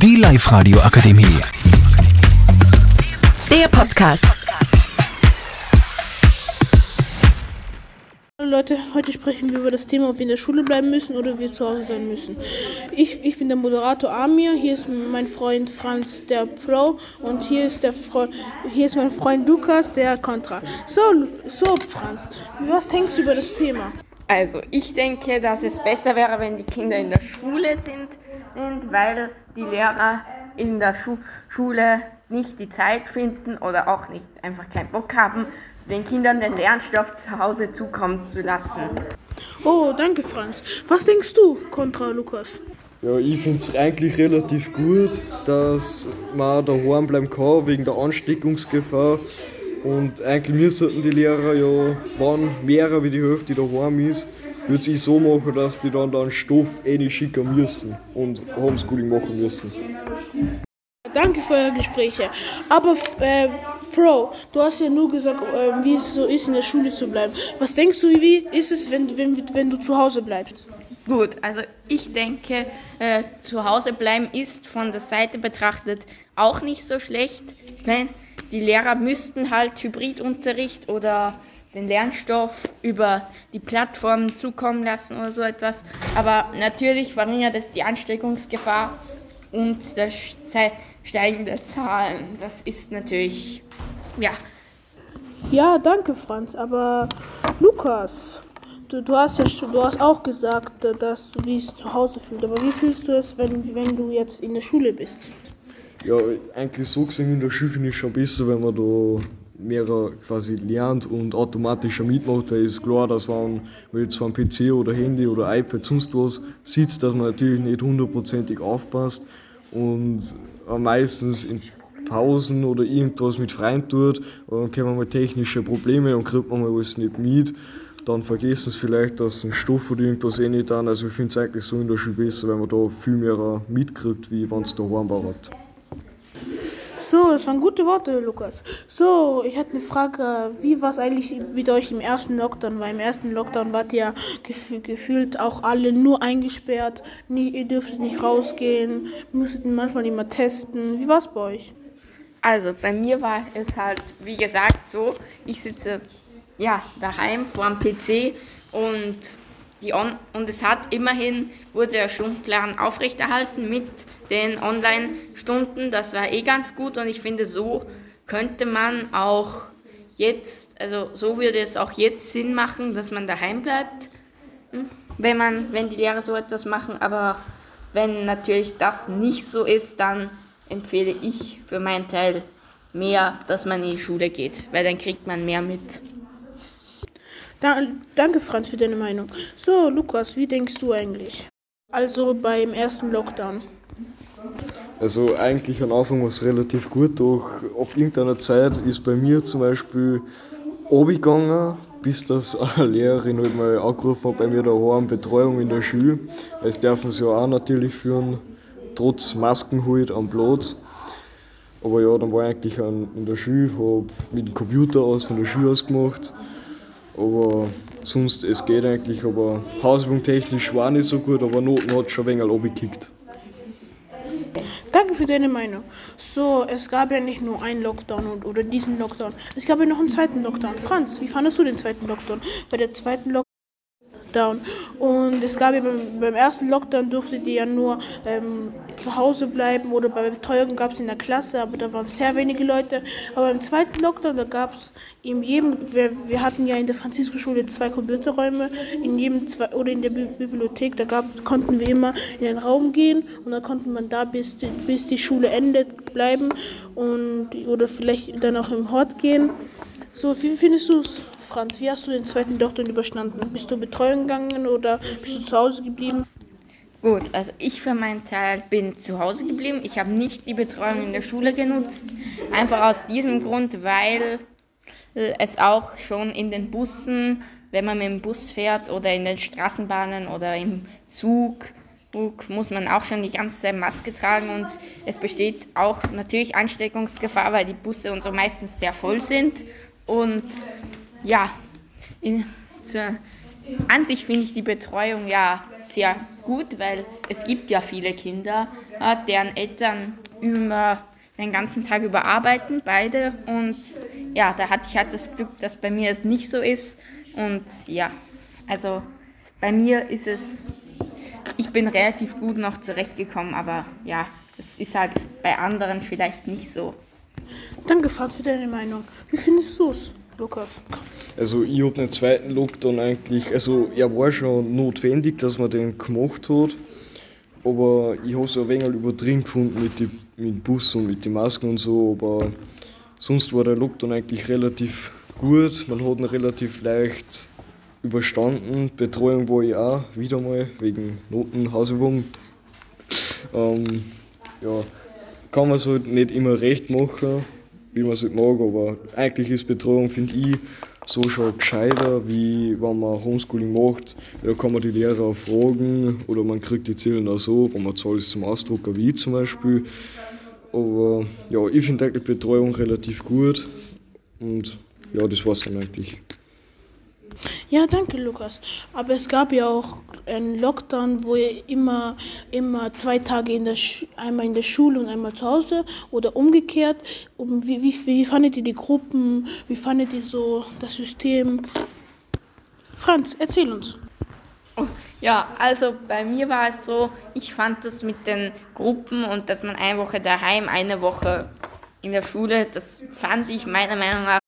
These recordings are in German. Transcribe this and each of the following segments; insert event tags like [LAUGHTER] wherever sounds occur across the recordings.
Die Live-Radio Akademie. Der Podcast. Hallo Leute, heute sprechen wir über das Thema, ob wir in der Schule bleiben müssen oder wir zu Hause sein müssen. Ich, ich bin der Moderator Amir, hier ist mein Freund Franz, der Pro, und hier ist, der Fre hier ist mein Freund Lukas, der Contra. So, so Franz, was denkst du über das Thema? Also ich denke, dass es besser wäre, wenn die Kinder in der Schule sind, weil die Lehrer in der Schu Schule nicht die Zeit finden oder auch nicht einfach keinen Bock haben, den Kindern den Lernstoff zu Hause zukommen zu lassen. Oh, danke Franz. Was denkst du, Contra Lukas? Ja, ich finde es eigentlich relativ gut, dass man daheim bleiben kann wegen der Ansteckungsgefahr. Und eigentlich müssten die Lehrer ja, wenn mehr wie die Hälfte daheim ist, würde ich so machen, dass die dann den Stoff eh nicht schicken müssen und Homeschooling machen müssen. Danke für eure Gespräche. Aber äh, Pro, du hast ja nur gesagt, äh, wie es so ist, in der Schule zu bleiben. Was denkst du, wie ist es, wenn, wenn, wenn du zu Hause bleibst? Gut, also ich denke, äh, zu Hause bleiben ist von der Seite betrachtet auch nicht so schlecht, wenn die Lehrer müssten halt Hybridunterricht oder den Lernstoff über die Plattform zukommen lassen oder so etwas. Aber natürlich verringert es die Ansteckungsgefahr und das steigende Zahlen. Das ist natürlich, ja. Ja, danke Franz. Aber Lukas, du, du hast ja schon, du hast auch gesagt, dass du dich zu Hause fühlst. Aber wie fühlst du es, wenn, wenn du jetzt in der Schule bist? Ja, eigentlich so gesehen in der Schule finde ich schon besser, wenn man da mehr quasi lernt und automatischer mitmacht, weil ist klar, dass wenn man jetzt einem PC oder Handy oder iPad sonst was sitzt, dass man natürlich nicht hundertprozentig aufpasst und meistens in Pausen oder irgendwas mit Freunden tut, dann kommen mal technische Probleme und kriegt man mal was nicht mit. Dann vergessen sie vielleicht, dass ein Stoff oder irgendwas eh nicht an. Also ich finde es eigentlich so in der Schule besser, weil man da viel mehr mitkriegt, wie wenn es daheim war. So, das waren gute Worte, Lukas. So, ich hatte eine Frage. Wie war es eigentlich mit euch im ersten Lockdown? Weil im ersten Lockdown wart ihr gef gefühlt auch alle nur eingesperrt. Nie, ihr dürftet nicht rausgehen, musstet manchmal immer testen. Wie war es bei euch? Also, bei mir war es halt, wie gesagt, so, ich sitze ja daheim vor dem PC und die On und es hat immerhin, wurde der Stundenplan aufrechterhalten mit den Online-Stunden. Das war eh ganz gut und ich finde, so könnte man auch jetzt, also so würde es auch jetzt Sinn machen, dass man daheim bleibt, hm, wenn, man, wenn die Lehrer so etwas machen. Aber wenn natürlich das nicht so ist, dann empfehle ich für meinen Teil mehr, dass man in die Schule geht, weil dann kriegt man mehr mit. Da, danke, Franz, für deine Meinung. So, Lukas, wie denkst du eigentlich? Also beim ersten Lockdown. Also eigentlich am Anfang war es relativ gut, doch ab irgendeiner Zeit ist bei mir zum Beispiel abgegangen, bis das [LAUGHS] eine Lehrerin halt mal angerufen hat bei mir daheim, Betreuung in der Schule. Das dürfen sie ja auch natürlich führen, trotz Masken halt am Platz. Aber ja, dann war ich eigentlich in der Schule, habe mit dem Computer aus von der Schule aus gemacht aber sonst, es geht eigentlich. Aber Hausübung technisch war nicht so gut, aber Noten hat schon ein wenig abgekickt. Danke für deine Meinung. So, es gab ja nicht nur einen Lockdown oder diesen Lockdown. Es gab ja noch einen zweiten Lockdown. Franz, wie fandest du den zweiten Lockdown? Bei der zweiten Lockdown Lockdown. Und es gab ja beim, beim ersten Lockdown durftet ihr ja nur ähm, zu Hause bleiben oder bei Betreuung gab es in der Klasse, aber da waren sehr wenige Leute. Aber im zweiten Lockdown, da gab es in jedem, wir, wir hatten ja in der Franziskusschule zwei Computerräume, in jedem zwei, oder in der Bi Bibliothek, da gab, konnten wir immer in den Raum gehen und dann konnte man da bis die, bis die Schule endet bleiben und oder vielleicht dann auch im Hort gehen. So, wie findest du es? Franz, wie hast du den zweiten Lockdown überstanden? Bist du Betreuung gegangen oder bist du zu Hause geblieben? Gut, also ich für meinen Teil bin zu Hause geblieben. Ich habe nicht die Betreuung in der Schule genutzt. Einfach aus diesem Grund, weil es auch schon in den Bussen, wenn man mit dem Bus fährt oder in den Straßenbahnen oder im Zug, muss man auch schon die ganze Zeit Maske tragen und es besteht auch natürlich Ansteckungsgefahr, weil die Busse und so meistens sehr voll sind. Und ja, in, zur, an sich finde ich die Betreuung ja sehr gut, weil es gibt ja viele Kinder, äh, deren Eltern immer den ganzen Tag über arbeiten, beide. Und ja, da hatte ich halt das Glück, dass bei mir es nicht so ist. Und ja, also bei mir ist es, ich bin relativ gut noch zurechtgekommen, aber ja, es ist halt bei anderen vielleicht nicht so. Danke, Franz, für deine Meinung. Wie findest du es, Lukas? Also ich habe den zweiten Lockdown eigentlich, also er war schon notwendig, dass man den gemacht hat, aber ich habe es ein wenig übertrieben gefunden mit dem mit Bus und mit den Masken und so, aber sonst war der Lockdown eigentlich relativ gut, man hat ihn relativ leicht überstanden. Betreuung war ich auch wieder mal wegen Noten, Hausübung. Ähm, ja, kann man es halt nicht immer recht machen, wie man es halt mag, aber eigentlich ist Betreuung, finde ich, so schon gescheiter, wie wenn man Homeschooling macht. Da kann man die Lehrer fragen oder man kriegt die Ziele auch so, wenn man zahlt zum Ausdrucker, wie zum Beispiel. Aber ja, ich finde eigentlich Betreuung relativ gut und ja, das war's dann eigentlich. Ja, danke, Lukas. Aber es gab ja auch einen Lockdown, wo ihr immer, immer zwei Tage in der Sch einmal in der Schule und einmal zu Hause oder umgekehrt. Und wie, wie, wie fandet ihr die Gruppen? Wie fandet ihr so das System? Franz, erzähl uns. Ja, also bei mir war es so, ich fand das mit den Gruppen und dass man eine Woche daheim, eine Woche in der Schule, das fand ich meiner Meinung nach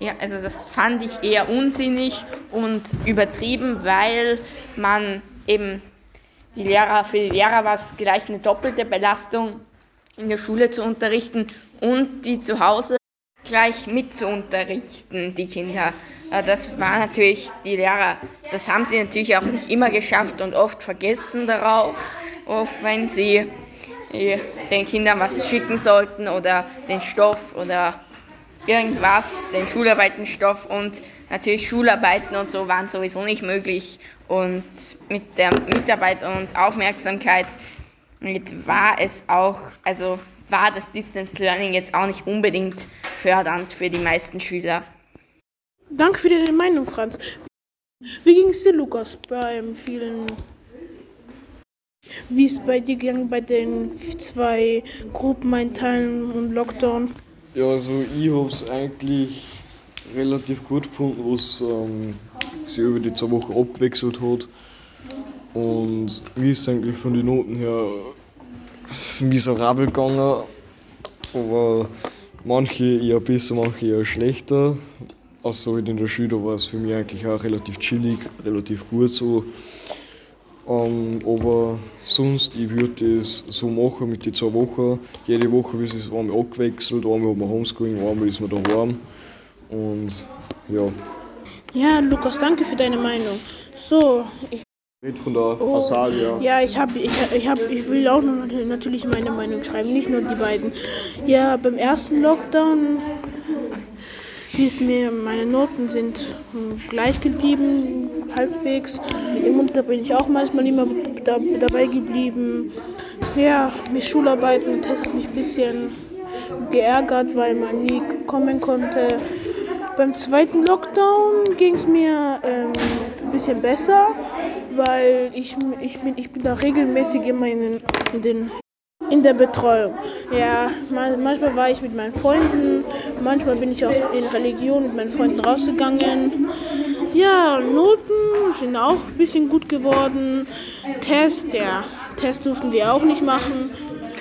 ja, also das fand ich eher unsinnig und übertrieben, weil man eben die Lehrer, für die Lehrer war es gleich eine doppelte Belastung, in der Schule zu unterrichten und die zu Hause gleich mit zu unterrichten, die Kinder. Äh, das war natürlich die Lehrer, das haben sie natürlich auch nicht immer geschafft und oft vergessen darauf, oft wenn sie äh, den Kindern was schicken sollten oder den Stoff oder irgendwas, den Schularbeitenstoff und natürlich Schularbeiten und so waren sowieso nicht möglich. Und mit der Mitarbeit und Aufmerksamkeit war es auch, also war das Distance Learning jetzt auch nicht unbedingt fördernd für die meisten Schüler. Danke für deine Meinung, Franz. Wie ging es dir, Lukas, beim vielen wie ist bei dir gegangen bei den zwei Gruppen einteilen und Lockdown? Ja, also ich habe es eigentlich relativ gut gefunden, was ähm, sich über die zwei Wochen abgewechselt hat. Und mir ist eigentlich von den Noten her miserabel gegangen. Aber manche eher besser, manche eher schlechter. Außer halt in der Schule war es für mich eigentlich auch relativ chillig, relativ gut so. Ähm, aber sonst, ich würde es so machen mit den zwei Wochen. Jede Woche wird es einmal abgewechselt, einmal hat man Homeschooling, einmal ist man daheim. Und ja. Ja, Lukas, danke für deine Meinung. So, ich. Red von der oh, Asalia. Ja, ich, hab, ich, ich, hab, ich will auch natürlich meine Meinung schreiben, nicht nur die beiden. Ja, beim ersten Lockdown wie mir, meine Noten sind gleich geblieben, halbwegs. Im Unterricht bin ich auch manchmal immer da, dabei geblieben. Ja, mit Schularbeiten, das hat mich ein bisschen geärgert, weil man nie kommen konnte. Beim zweiten Lockdown ging es mir ähm, ein bisschen besser, weil ich, ich, bin, ich bin da regelmäßig immer in den, in den in der Betreuung. Ja, manchmal war ich mit meinen Freunden, manchmal bin ich auch in Religion mit meinen Freunden rausgegangen. Ja, Noten sind auch ein bisschen gut geworden. Test, ja, Test durften wir auch nicht machen.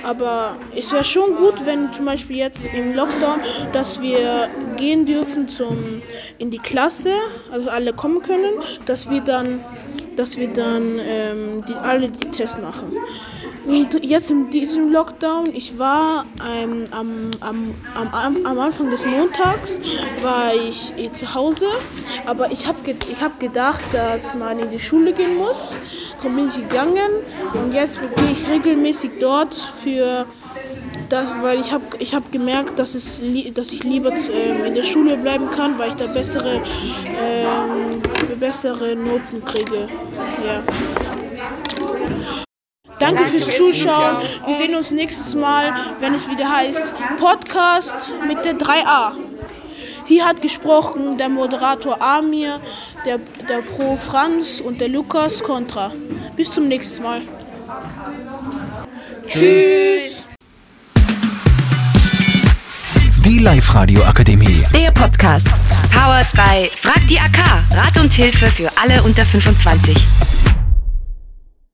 Aber es wäre schon gut, wenn zum Beispiel jetzt im Lockdown, dass wir gehen dürfen zum, in die Klasse, also alle kommen können, dass wir dann, dass wir dann ähm, die, alle die Tests machen. Und jetzt in diesem Lockdown, ich war ähm, am, am, am, am Anfang des Montags, war ich eh zu Hause, aber ich habe ich hab gedacht, dass man in die Schule gehen muss. Dann bin ich gegangen und jetzt gehe ich regelmäßig dort für das, weil ich habe ich hab gemerkt, dass, es, dass ich lieber äh, in der Schule bleiben kann, weil ich da bessere, äh, bessere Noten kriege. Ja. Danke fürs Zuschauen. Wir sehen uns nächstes Mal, wenn es wieder heißt Podcast mit der 3a. Hier hat gesprochen der Moderator Amir, der, der Pro Franz und der Lukas Contra. Bis zum nächsten Mal. Tschüss. Die Live-Radio Akademie. Der Podcast. Powered by Frag die AK. Rat und Hilfe für alle unter 25.